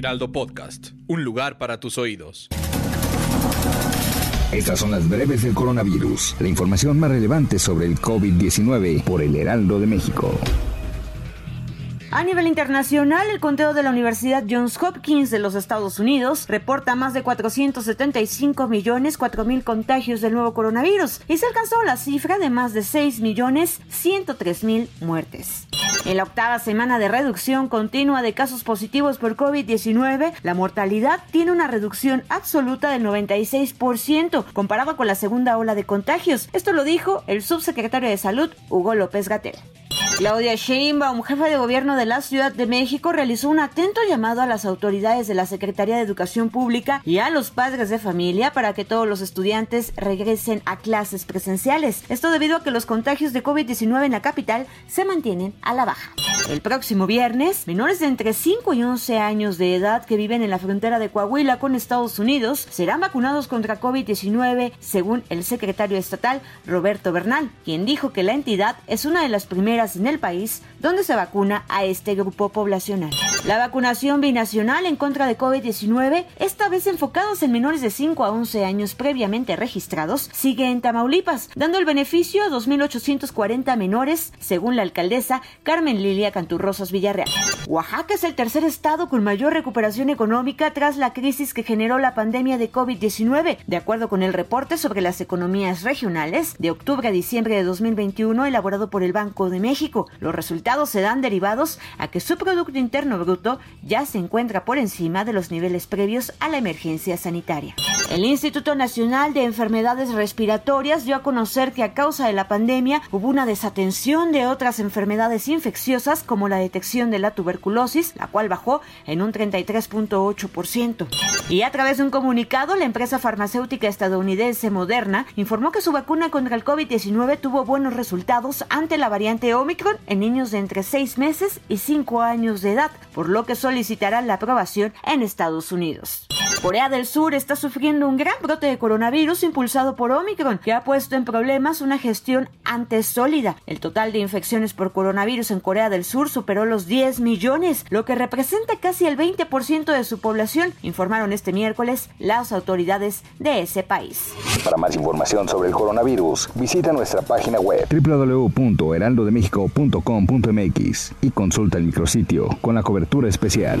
Heraldo Podcast, un lugar para tus oídos. Estas son las breves del coronavirus, la información más relevante sobre el COVID-19 por el Heraldo de México. A nivel internacional, el conteo de la Universidad Johns Hopkins de los Estados Unidos reporta más de 475 millones 4 mil contagios del nuevo coronavirus y se alcanzó la cifra de más de 6 millones 103 mil muertes. En la octava semana de reducción continua de casos positivos por COVID-19, la mortalidad tiene una reducción absoluta del 96% comparado con la segunda ola de contagios. Esto lo dijo el subsecretario de Salud, Hugo López Gatel. Claudia Sheinbaum, jefa de gobierno de la Ciudad de México, realizó un atento llamado a las autoridades de la Secretaría de Educación Pública y a los padres de familia para que todos los estudiantes regresen a clases presenciales. Esto debido a que los contagios de COVID-19 en la capital se mantienen a la baja. El próximo viernes, menores de entre 5 y 11 años de edad que viven en la frontera de Coahuila con Estados Unidos serán vacunados contra COVID-19, según el secretario estatal Roberto Bernal, quien dijo que la entidad es una de las primeras en el país donde se vacuna a este grupo poblacional. La vacunación binacional en contra de COVID-19, esta vez enfocados en menores de 5 a 11 años previamente registrados, sigue en Tamaulipas, dando el beneficio a 2.840 menores, según la alcaldesa Carmen Lilia Canturrosas Villarreal. Oaxaca es el tercer estado con mayor recuperación económica tras la crisis que generó la pandemia de COVID-19, de acuerdo con el reporte sobre las economías regionales de octubre a diciembre de 2021 elaborado por el Banco de México. Los resultados se dan derivados a que su Producto Interno Bruto ya se encuentra por encima de los niveles previos a la emergencia sanitaria. El Instituto Nacional de Enfermedades Respiratorias dio a conocer que a causa de la pandemia hubo una desatención de otras enfermedades infecciosas como la detección de la tuberculosis, la cual bajó en un 33.8%. Y a través de un comunicado, la empresa farmacéutica estadounidense Moderna informó que su vacuna contra el COVID-19 tuvo buenos resultados ante la variante En niños de entre 6 meses y 5 años de edad, por lo que solicitarán la aprobación en Estados Unidos. Corea del Sur está sufriendo un gran brote de coronavirus impulsado por Omicron, que ha puesto en problemas una gestión antes sólida. El total de infecciones por coronavirus en Corea del Sur superó los 10 millones, lo que representa casi el 20% de su población, informaron este miércoles las autoridades de ese país. Para más información sobre el coronavirus, visita nuestra página web www.heraldodemexico.com.mx y consulta el micrositio con la cobertura especial.